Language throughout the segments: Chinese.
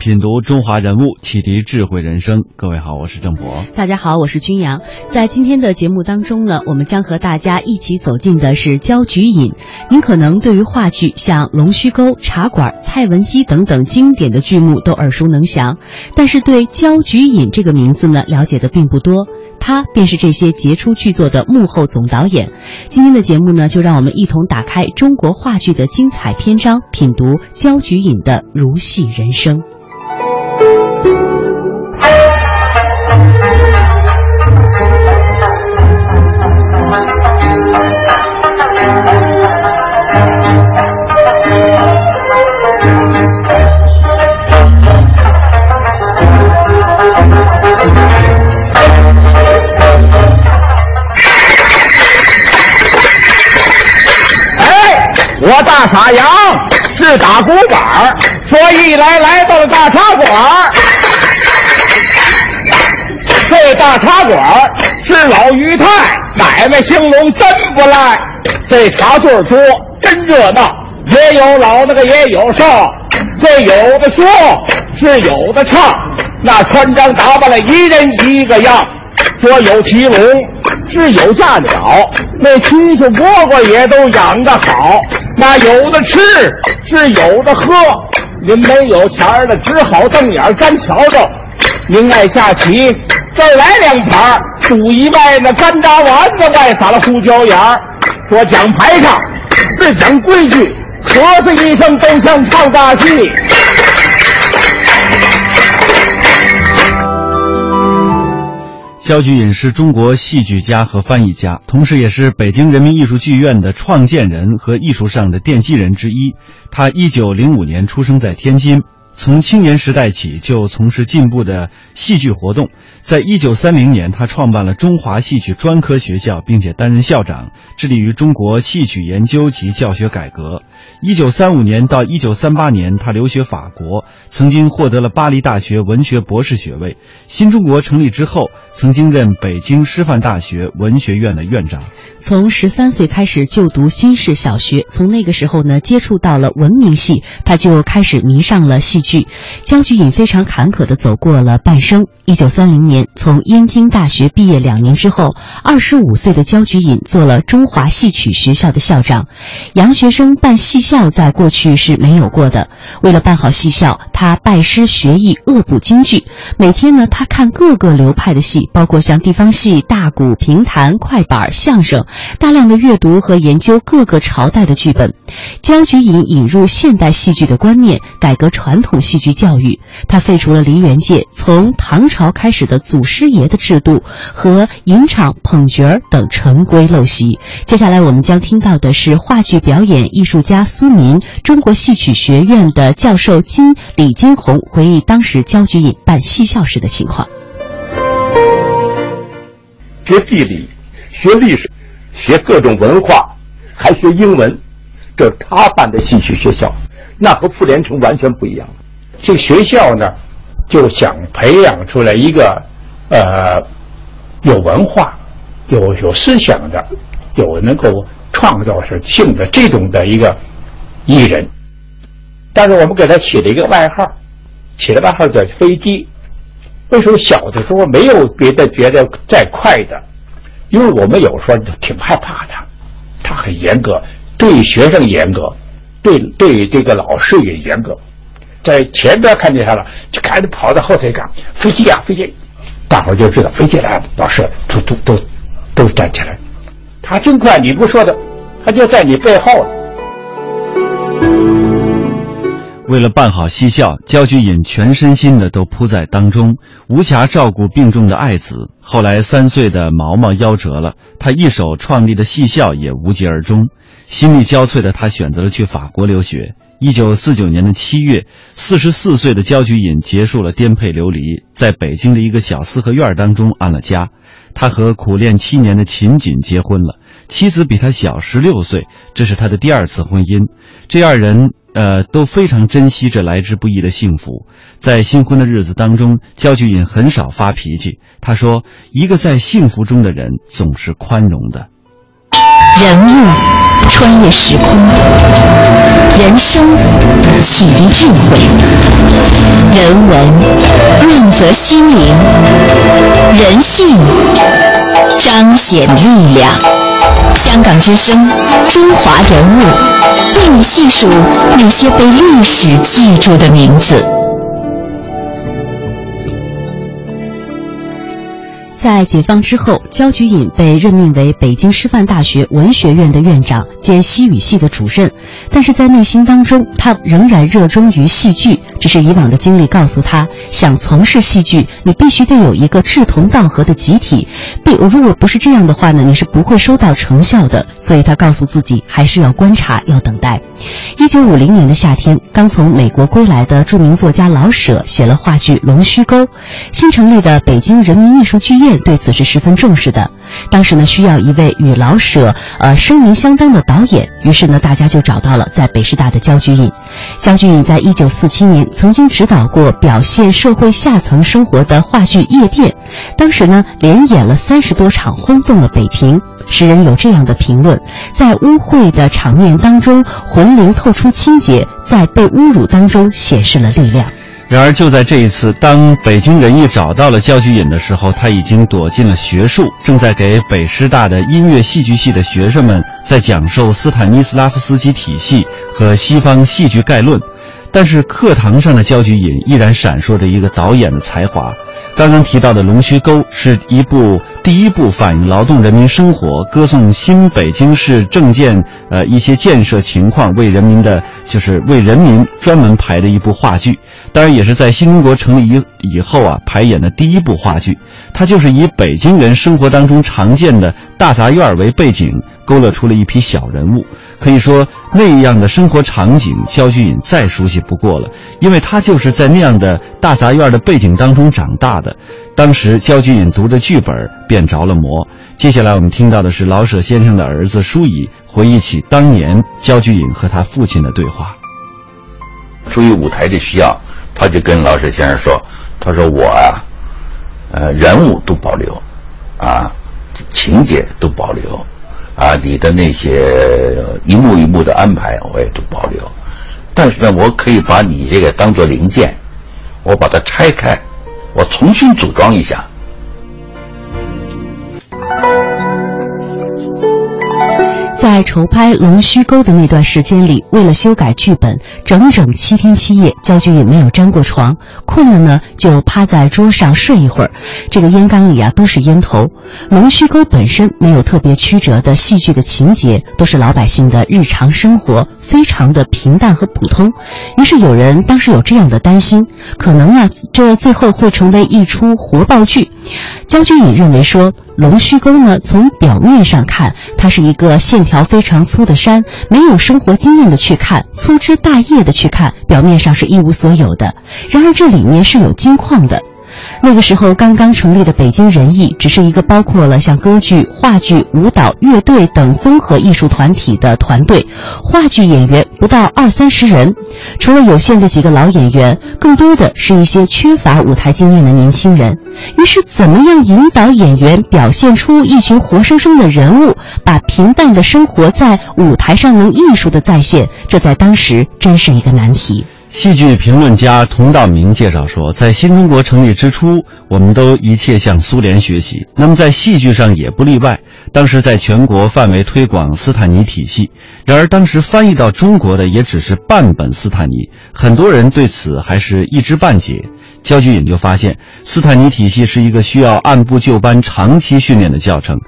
品读中华人物，启迪智慧人生。各位好，我是郑博。大家好，我是君阳。在今天的节目当中呢，我们将和大家一起走进的是焦菊隐。您可能对于话剧像《龙须沟》《茶馆》《蔡文姬》等等经典的剧目都耳熟能详，但是对焦菊隐这个名字呢，了解的并不多。他便是这些杰出剧作的幕后总导演。今天的节目呢，就让我们一同打开中国话剧的精彩篇章，品读焦菊隐的如戏人生。我大傻羊是打鼓板儿，所以来来到了大茶馆儿。这大茶馆儿是老于太买卖兴隆，真不赖。这茶座多，真热闹，也有老那个也有少，这有的说是有的唱，那穿张打扮了一人一个样。说有骑龙，是有驾鸟，那亲戚蝈蝈也都养得好。那有的吃，是有的喝。您没有钱儿的，只好瞪眼干瞧着。您爱下棋，再来两盘儿，赌一外那干炸丸子，外撒了胡椒盐儿。说讲牌上是讲规矩，咳嗽一声都像唱大戏。焦菊隐是中国戏剧家和翻译家，同时也是北京人民艺术剧院的创建人和艺术上的奠基人之一。他一九零五年出生在天津，从青年时代起就从事进步的戏剧活动。在一九三零年，他创办了中华戏曲专科学校，并且担任校长，致力于中国戏曲研究及教学改革。一九三五年到一九三八年，他留学法国，曾经获得了巴黎大学文学博士学位。新中国成立之后，曾经任北京师范大学文学院的院长。从十三岁开始就读新式小学，从那个时候呢，接触到了文明戏，他就开始迷上了戏剧。焦菊隐非常坎坷地走过了半生。一九三零年从燕京大学毕业两年之后，二十五岁的焦菊隐做了中华戏曲学校的校长。洋学生办戏校在过去是没有过的。为了办好戏校，他拜师学艺，恶补京剧。每天呢，他看各个流派的戏，包括像地方戏、大鼓、评弹、快板、相声，大量的阅读和研究各个朝代的剧本。焦菊隐引入现代戏剧的观念，改革传统戏剧教育。他废除了梨园界从唐朝开始的祖师爷的制度和吟场、捧角等陈规陋习。接下来我们将听到的是话剧表演艺术家苏民、中国戏曲学院的教授金李金红回忆当时焦菊隐办戏校时的情况。学地理，学历史，学各种文化，还学英文。这他办的戏曲学校，那和傅连城完全不一样。这个学校呢，就想培养出来一个呃有文化、有有思想的、有能够创造性的这种的一个艺人。但是我们给他起了一个外号，起了外号叫飞机。为什么小的时候没有别的觉得再快的？因为我们有时候挺害怕他，他很严格，对学生严格，对对这个老师也严格。在前边看见他了，就赶紧跑到后腿岗，飞机啊飞机！大伙就知道飞机来了，老师都都都都站起来。他真快，你不说的，他就在你背后了。为了办好戏校，焦菊隐全身心的都扑在当中，无暇照顾病重的爱子。后来三岁的毛毛夭折了，他一手创立的戏校也无疾而终。心力交瘁的他选择了去法国留学。一九四九年的七月，四十四岁的焦菊隐结束了颠沛流离，在北京的一个小四合院当中安了家。他和苦练七年的秦锦结婚了，妻子比他小十六岁，这是他的第二次婚姻。这二人呃，都非常珍惜这来之不易的幸福。在新婚的日子当中，焦菊隐很少发脾气。他说：“一个在幸福中的人，总是宽容的。”人物穿越时空，人生启迪智慧，人文润泽心灵，人性彰显力量。香港之声，中华人物，为你细数那些被历史记住的名字。在解放之后，焦菊隐被任命为北京师范大学文学院的院长兼西语系的主任，但是在内心当中，他仍然热衷于戏剧。只是以往的经历告诉他，想从事戏剧，你必须得有一个志同道合的集体。如果不是这样的话呢，你是不会收到成效的。所以他告诉自己，还是要观察，要等待。一九五零年的夏天，刚从美国归来的著名作家老舍写了话剧《龙须沟》，新成立的北京人民艺术剧院。对此是十分重视的。当时呢，需要一位与老舍呃声名相当的导演，于是呢，大家就找到了在北师大的焦菊隐。焦菊隐在一九四七年曾经指导过表现社会下层生活的话剧《夜店》，当时呢，连演了三三十多场，轰动了北平。时人有这样的评论：在污秽的场面当中，魂灵透出清洁；在被侮辱当中，显示了力量。然而，就在这一次，当北京人艺找到了焦菊隐的时候，他已经躲进了学术，正在给北师大的音乐戏剧系的学生们在讲授斯坦尼斯拉夫斯基体系和西方戏剧概论。但是，课堂上的焦菊隐依然闪烁着一个导演的才华。刚刚提到的《龙须沟》是一部第一部反映劳动人民生活、歌颂新北京市政建呃一些建设情况、为人民的，就是为人民专门排的一部话剧。当然，也是在新中国成立以以后啊排演的第一部话剧。它就是以北京人生活当中常见的大杂院为背景，勾勒出了一批小人物。可以说，那样的生活场景，焦菊隐再熟悉不过了，因为他就是在那样的大杂院的背景当中长大的。当时，焦菊隐读的剧本便着了魔。接下来，我们听到的是老舍先生的儿子舒乙回忆起当年焦菊隐和他父亲的对话。出于舞台的需要，他就跟老舍先生说：“他说我啊，呃，人物都保留，啊，情节都保留。”啊，你的那些一幕一幕的安排，我也都保留。但是呢，我可以把你这个当做零件，我把它拆开，我重新组装一下。在筹拍《龙须沟》的那段时间里，为了修改剧本，整整七天七夜，焦军也没有沾过床。困了呢，就趴在桌上睡一会儿。这个烟缸里啊，都是烟头。《龙须沟》本身没有特别曲折的戏剧的情节，都是老百姓的日常生活，非常的平淡和普通。于是有人当时有这样的担心，可能啊，这最后会成为一出活爆剧。焦菊隐认为说。龙须沟呢？从表面上看，它是一个线条非常粗的山。没有生活经验的去看，粗枝大叶的去看，表面上是一无所有的。然而这里面是有金矿的。那个时候刚刚成立的北京人艺，只是一个包括了像歌剧、话剧、舞蹈、乐队等综合艺术团体的团队，话剧演员不到二三十人。除了有限的几个老演员，更多的是一些缺乏舞台经验的年轻人。于是，怎么样引导演员表现出一群活生生的人物，把平淡的生活在舞台上能艺术的再现，这在当时真是一个难题。戏剧评论家佟道明介绍说，在新中国成立之初，我们都一切向苏联学习，那么在戏剧上也不例外。当时在全国范围推广斯坦尼体系，然而当时翻译到中国的也只是半本斯坦尼，很多人对此还是一知半解。焦菊隐就发现，斯坦尼体系是一个需要按部就班、长期训练的教程。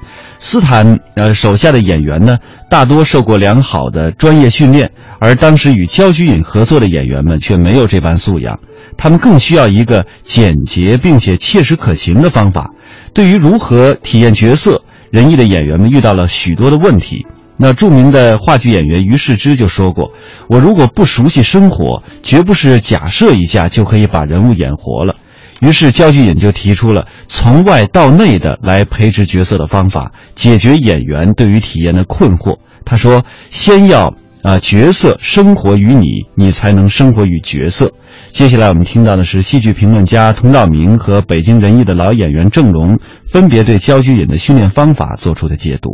斯坦呃手下的演员呢，大多受过良好的专业训练，而当时与焦菊隐合作的演员们却没有这般素养，他们更需要一个简洁并且切实可行的方法。对于如何体验角色，仁义的演员们遇到了许多的问题。那著名的话剧演员于世之就说过：“我如果不熟悉生活，绝不是假设一下就可以把人物演活了。”于是焦菊隐就提出了从外到内的来培植角色的方法，解决演员对于体验的困惑。他说：“先要啊，角色生活于你，你才能生活于角色。接下来我们听到的是戏剧评论家佟道明和北京人艺的老演员郑龙分别对焦菊隐的训练方法做出的解读。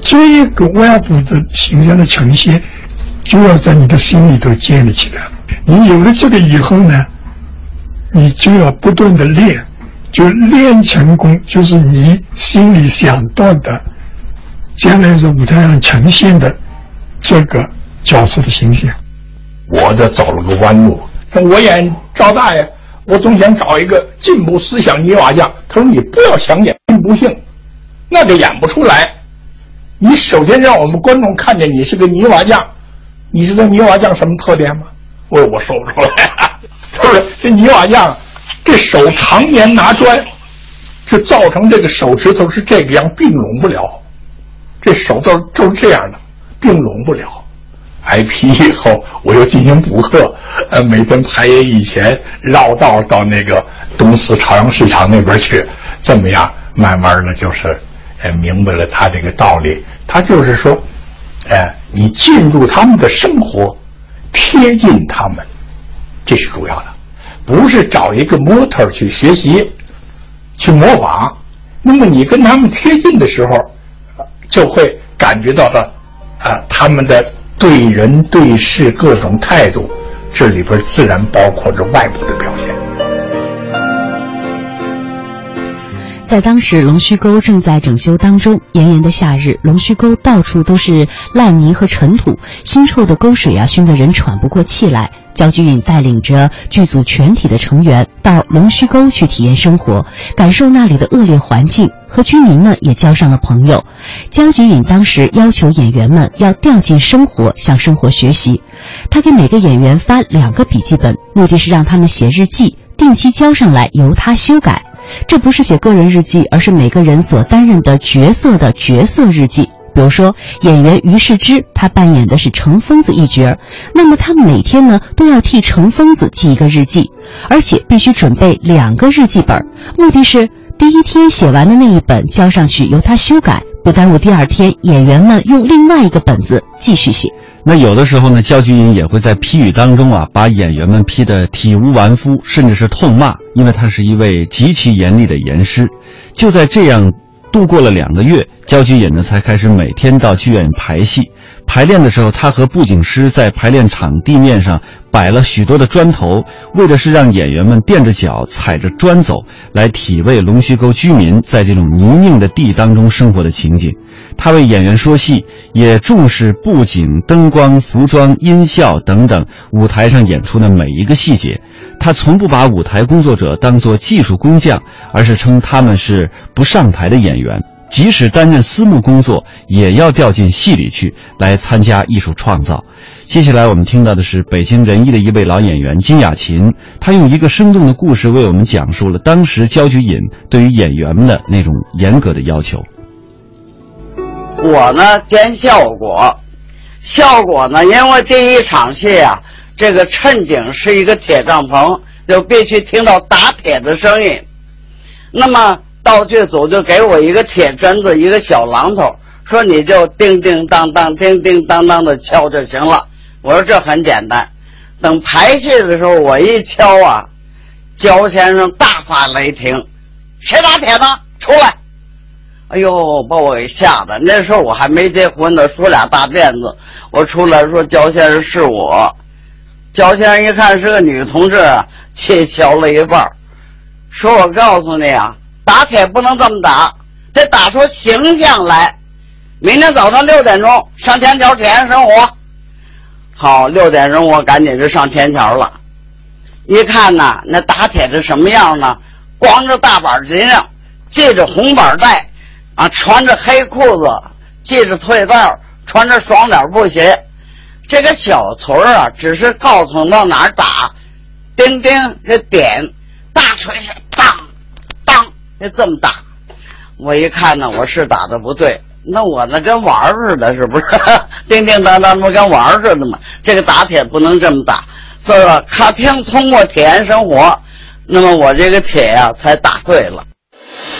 这一个外部的形象的呈现，就要在你的心里头建立起来。你有了这个以后呢，你就要不断的练，就练成功，就是你心里想到的，将来在舞台上呈现的这个角色的形象。我这找了个弯路。我演赵大爷，我总想找一个进步思想泥瓦匠。他说：“你不要想演进步性，那就演不出来。你首先让我们观众看见你是个泥瓦匠。你知道泥瓦匠什么特点吗？”我说：“我说不出来。”不是：“这泥瓦匠，这手常年拿砖，就造成这个手指头是这个样，并拢不了。这手都就是这样的，并拢不了。”挨批以后，我又进行补课，呃，每天排演以前绕道到那个东四朝阳市场那边去，这么样，慢慢的就是，呃，明白了他这个道理。他就是说，哎，你进入他们的生活，贴近他们，这是主要的，不是找一个模特去学习，去模仿。那么你跟他们贴近的时候，就会感觉到了，啊，他们的。对人对事各种态度，这里边自然包括着外部的表现。在当时龙须沟正在整修当中，炎炎的夏日，龙须沟到处都是烂泥和尘土，腥臭的沟水啊，熏得人喘不过气来。焦菊隐带领着剧组全体的成员到龙须沟去体验生活，感受那里的恶劣环境，和居民们也交上了朋友。焦菊隐当时要求演员们要掉进生活，向生活学习。他给每个演员发两个笔记本，目的是让他们写日记，定期交上来由他修改。这不是写个人日记，而是每个人所担任的角色的角色日记。比如说，演员于世之，他扮演的是程疯子一角那么他每天呢都要替程疯子记一个日记，而且必须准备两个日记本，目的是第一天写完的那一本交上去由他修改，不耽误第二天演员们用另外一个本子继续写。那有的时候呢，焦菊隐也会在批语当中啊，把演员们批得体无完肤，甚至是痛骂，因为他是一位极其严厉的严师。就在这样。度过了两个月，焦菊隐呢才开始每天到剧院排戏。排练的时候，他和布景师在排练场地面上摆了许多的砖头，为的是让演员们垫着脚踩着砖走，来体味龙须沟居民在这种泥泞的地当中生活的情景。他为演员说戏，也重视布景、灯光、服装、音效等等舞台上演出的每一个细节。他从不把舞台工作者当作技术工匠，而是称他们是不上台的演员。即使担任私募工作，也要掉进戏里去，来参加艺术创造。接下来我们听到的是北京人艺的一位老演员金雅琴，她用一个生动的故事为我们讲述了当时焦菊隐对于演员们的那种严格的要求。我呢兼效果，效果呢，因为第一场戏啊，这个衬景是一个铁帐篷，就必须听到打铁的声音。那么。道具组就给我一个铁针子，一个小榔头，说你就叮叮当当、叮叮当当的敲就行了。我说这很简单。等排戏的时候，我一敲啊，焦先生大发雷霆：“谁打铁呢？出来！”哎呦，把我给吓的。那时候我还没结婚呢，梳俩大辫子。我出来说：“焦先生是我。”焦先生一看是个女同志，气消了一半，说：“我告诉你啊。”打铁不能这么打，得打出形象来。明天早上六点钟上天桥体验生活。好，六点钟我赶紧就上天桥了。一看呐，那打铁的什么样呢？光着大板筋上，系着红板带，啊，穿着黑裤子，系着退带，穿着双点布鞋。这个小锤儿啊，只是告诉到哪儿打，叮叮这点，大锤是当。当就这么打，我一看呢，我是打的不对。那我那跟玩似的，是不是？叮叮当当，不跟玩似的嘛。这个打铁不能这么打，所以说，他听通过体验生活，那么我这个铁呀才打对了。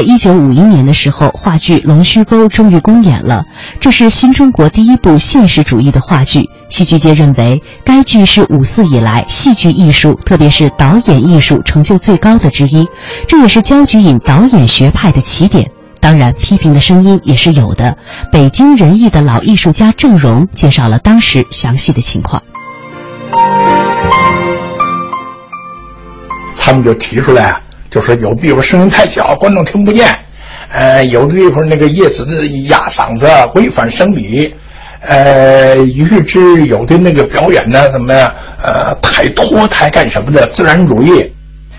了一九五一年的时候，话剧《龙须沟》终于公演了。这是新中国第一部现实主义的话剧。戏剧界认为，该剧是五四以来戏剧艺术，特别是导演艺术成就最高的之一。这也是焦菊隐导演学派的起点。当然，批评的声音也是有的。北京人艺的老艺术家郑荣介绍了当时详细的情况。他们就提出来。就说有的地方声音太小，观众听不见；呃，有的地方那个叶子的压嗓子，违反生理；呃，于是之有的那个表演呢，怎么样？呃，太拖太干什么的自然主义。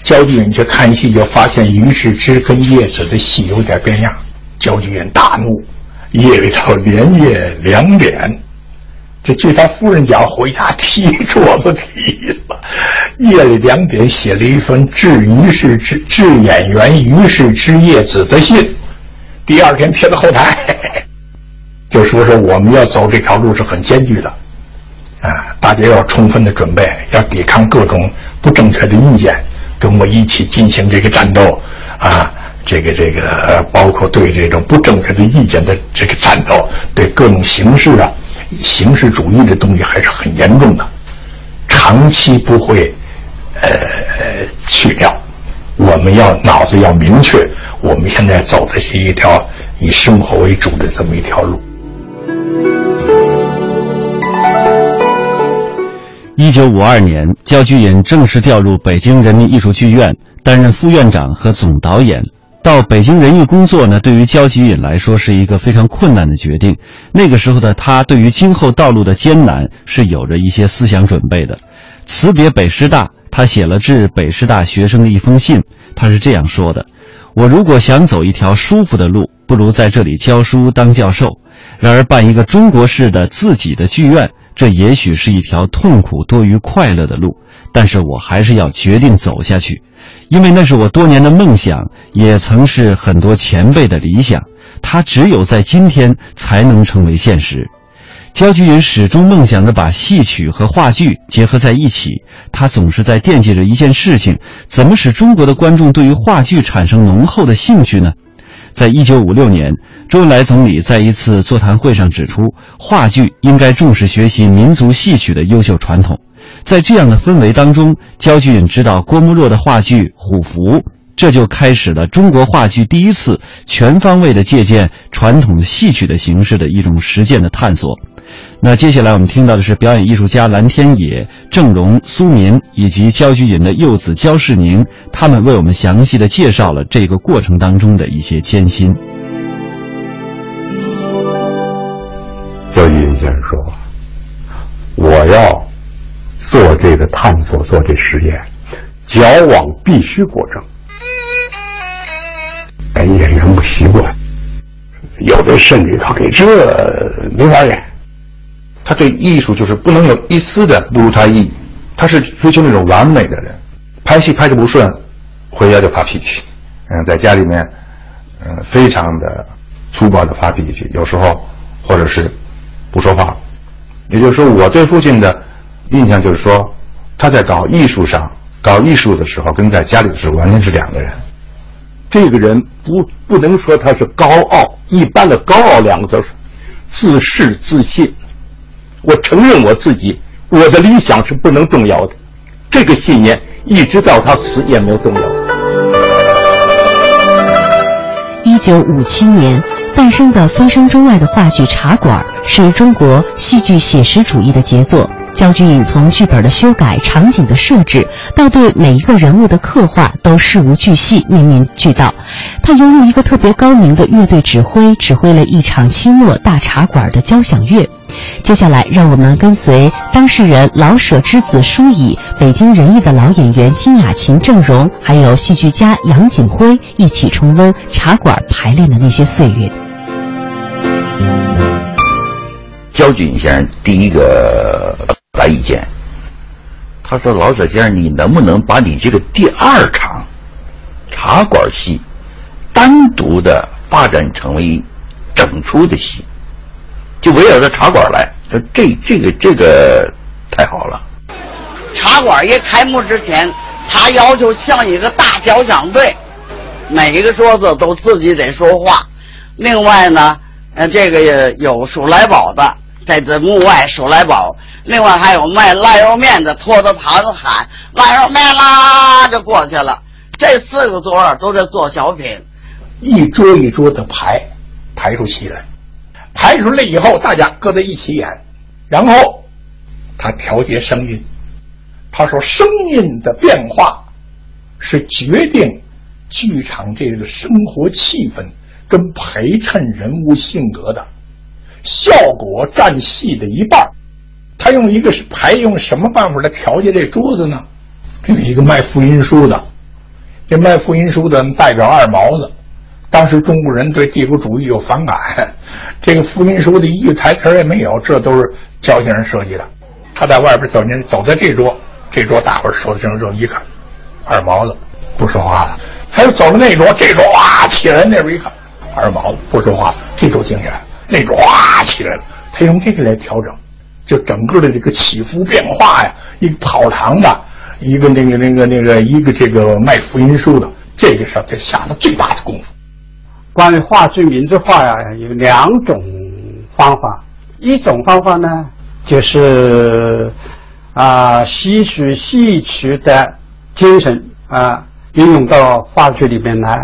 焦菊隐去看戏，就发现于是之跟叶子的戏有点变样。焦菊隐大怒，夜里头连夜两点。这据他夫人讲，回家踢桌子踢了，夜里两点写了一封致于氏之致演员于氏之叶子的信，第二天贴到后台，就说说我们要走这条路是很艰巨的，啊，大家要充分的准备，要抵抗各种不正确的意见，跟我一起进行这个战斗，啊，这个这个包括对这种不正确的意见的这个战斗，对各种形式啊。形式主义的东西还是很严重的，长期不会呃 去掉。我们要脑子要明确，我们现在走的是一条以生活为主的这么一条路。一九五二年，焦菊隐正式调入北京人民艺术剧院，担任副院长和总导演。到北京人艺工作呢，对于焦菊隐来说是一个非常困难的决定。那个时候的他，对于今后道路的艰难是有着一些思想准备的。辞别北师大，他写了致北师大学生的一封信，他是这样说的：“我如果想走一条舒服的路，不如在这里教书当教授。然而办一个中国式的自己的剧院，这也许是一条痛苦多于快乐的路，但是我还是要决定走下去。”因为那是我多年的梦想，也曾是很多前辈的理想。它只有在今天才能成为现实。焦菊隐始终梦想着把戏曲和话剧结合在一起。他总是在惦记着一件事情：怎么使中国的观众对于话剧产生浓厚的兴趣呢？在一九五六年，周恩来总理在一次座谈会上指出，话剧应该重视学习民族戏曲的优秀传统。在这样的氛围当中，焦菊隐知道郭沫若的话剧《虎符》，这就开始了中国话剧第一次全方位的借鉴传统戏曲的形式的一种实践的探索。那接下来我们听到的是表演艺术家蓝天野、郑荣、苏民以及焦菊隐的幼子焦世宁，他们为我们详细的介绍了这个过程当中的一些艰辛。焦菊隐先生说：“我要。”做这个探索，做这实验，矫枉必须果正。哎，演员不习惯，有的甚至他给这没法演。他对艺术就是不能有一丝的不如他意，他是追求那种完美的人。拍戏拍的不顺，回家就发脾气。嗯，在家里面，嗯，非常的粗暴的发脾气，有时候或者是不说话。也就是说，我对父亲的。印象就是说，他在搞艺术上搞艺术的时候，跟在家里的时候完全是两个人。这个人不不能说他是高傲，一般的高傲两个字自恃自信。我承认我自己，我的理想是不能动摇的，这个信念一直到他死也没有动摇。一九五七年诞生的蜚声中外的话剧《茶馆》，是中国戏剧写实主义的杰作。焦菊隐从剧本的修改、场景的设置，到对每一个人物的刻画，都事无巨细、面面俱到。他犹如一个特别高明的乐队指挥，指挥了一场清末大茶馆的交响乐。接下来，让我们跟随当事人老舍之子舒乙、北京人艺的老演员金雅琴、郑荣，还有戏剧家杨景辉一起重温茶馆排练的那些岁月。焦俊先生第一个来意见，他说：“老舍先生，你能不能把你这个第二场茶馆戏单独的发展成为整出的戏，就围绕着茶馆来？说这这个这个太好了。茶馆一开幕之前，他要求像一个大交响队，每一个桌子都自己得说话。另外呢，呃，这个也有数来宝的。”在这幕外数来宝，另外还有卖腊肉面的，拖着坛子喊腊肉面啦，就过去了。这四个桌都在做小品，一桌一桌的排，排出戏来，排出来以后，大家搁在一起演，然后他调节声音。他说，声音的变化是决定剧场这个生活气氛跟陪衬人物性格的。效果占戏的一半他用一个排用什么办法来调节这桌子呢？有一个卖福音书的，这卖福音书的代表二毛子。当时中国人对帝国主义有反感，这个福音书的一句台词也没有，这都是焦先生设计的。他在外边走进，走在这桌，这桌大伙儿说的正热，一看，二毛子不说话了。他又走到那桌，这桌哇起来，那边一看，二毛子不说话了，这桌静下来。那桌哗起来了，他用这个来调整，就整个的这个起伏变化呀，一个跑堂的，一个那个那个那个一个这个卖福音书的，这个上他下了最大的功夫。关于话剧民族化呀，有两种方法，一种方法呢，就是啊，吸取戏曲的精神啊，运用到话剧里面来；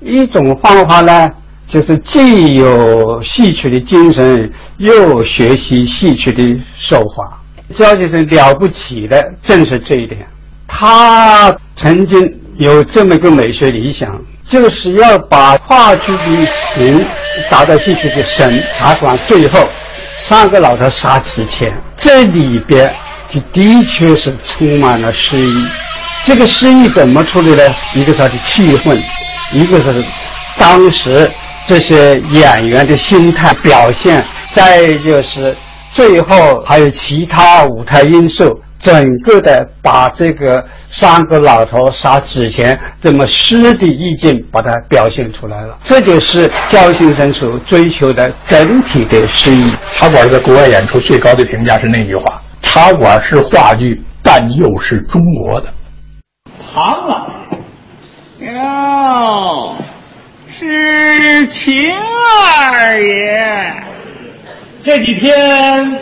一种方法呢。就是既有戏曲的精神，又学习戏曲的手法。焦先生了不起的正是这一点。他曾经有这么一个美学理想，就是要把话剧的情达到戏曲的神。茶馆最后三个老头杀之前，这里边就的确是充满了诗意。这个诗意怎么处理呢？一个是他的气氛，一个是当时。这些演员的心态表现，再就是最后还有其他舞台因素，整个的把这个三个老头杀纸钱这么诗的意境把它表现出来了。这就是焦先生所追求的整体的诗意。茶馆在国外演出最高的评价是那句话：茶馆是话剧，但又是中国的。行了，哟。是秦二爷，这几天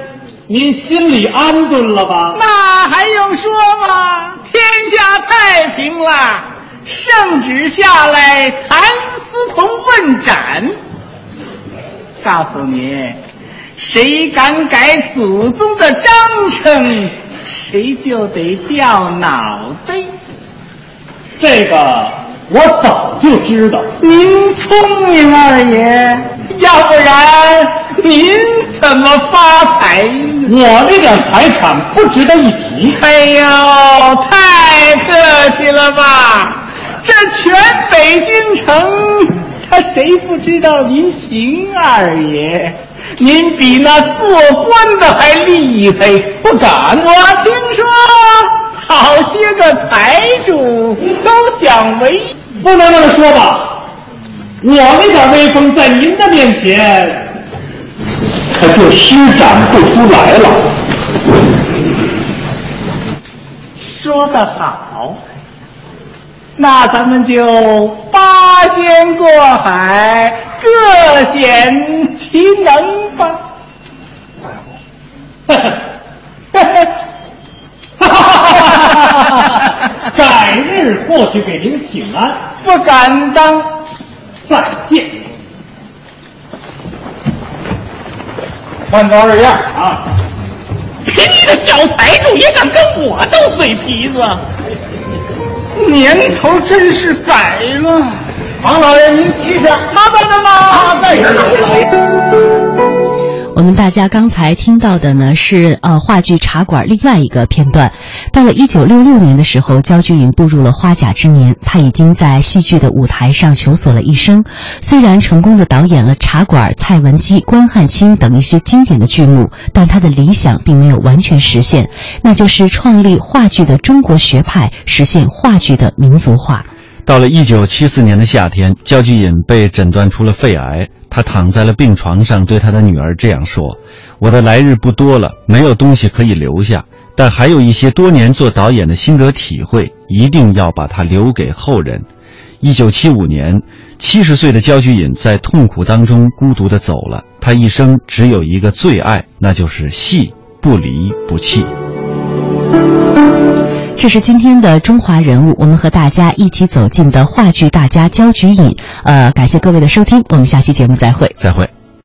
您心里安顿了吧？那还用说吗？天下太平了，圣旨下来，谭嗣同问斩。告诉你，谁敢改祖宗的章程，谁就得掉脑袋。这个。我早就知道，您聪明二爷，要不然您怎么发财？我那点财产不值得一提。哎呦，太客气了吧！这全北京城，他谁不知道您秦二爷？您比那做官的还厉害，不敢。我听说。好些个财主都想为，不能那么说吧？我那点威风在您的面前，可就施展不出来了。说得好，那咱们就八仙过海，各显其能吧。呵呵。哈！改日过去给您请安，不敢当。再见。慢走二爷啊！凭你的小财主也敢跟我斗嘴皮子？年头真是改了。王老爷，您吉祥。他在这吗？他在这儿呢，老爷。我们大家刚才听到的呢是呃话剧《茶馆》另外一个片段。到了一九六六年的时候，焦菊隐步入了花甲之年，他已经在戏剧的舞台上求索了一生。虽然成功的导演了《茶馆》《蔡文姬》《关汉卿》等一些经典的剧目，但他的理想并没有完全实现，那就是创立话剧的中国学派，实现话剧的民族化。到了一九七四年的夏天，焦菊隐被诊断出了肺癌。他躺在了病床上，对他的女儿这样说：“我的来日不多了，没有东西可以留下，但还有一些多年做导演的心得体会，一定要把它留给后人。”一九七五年，七十岁的焦菊隐在痛苦当中孤独地走了。他一生只有一个最爱，那就是戏，不离不弃。这是今天的中华人物，我们和大家一起走进的话剧大家焦菊隐。呃，感谢各位的收听，我们下期节目再会。再会。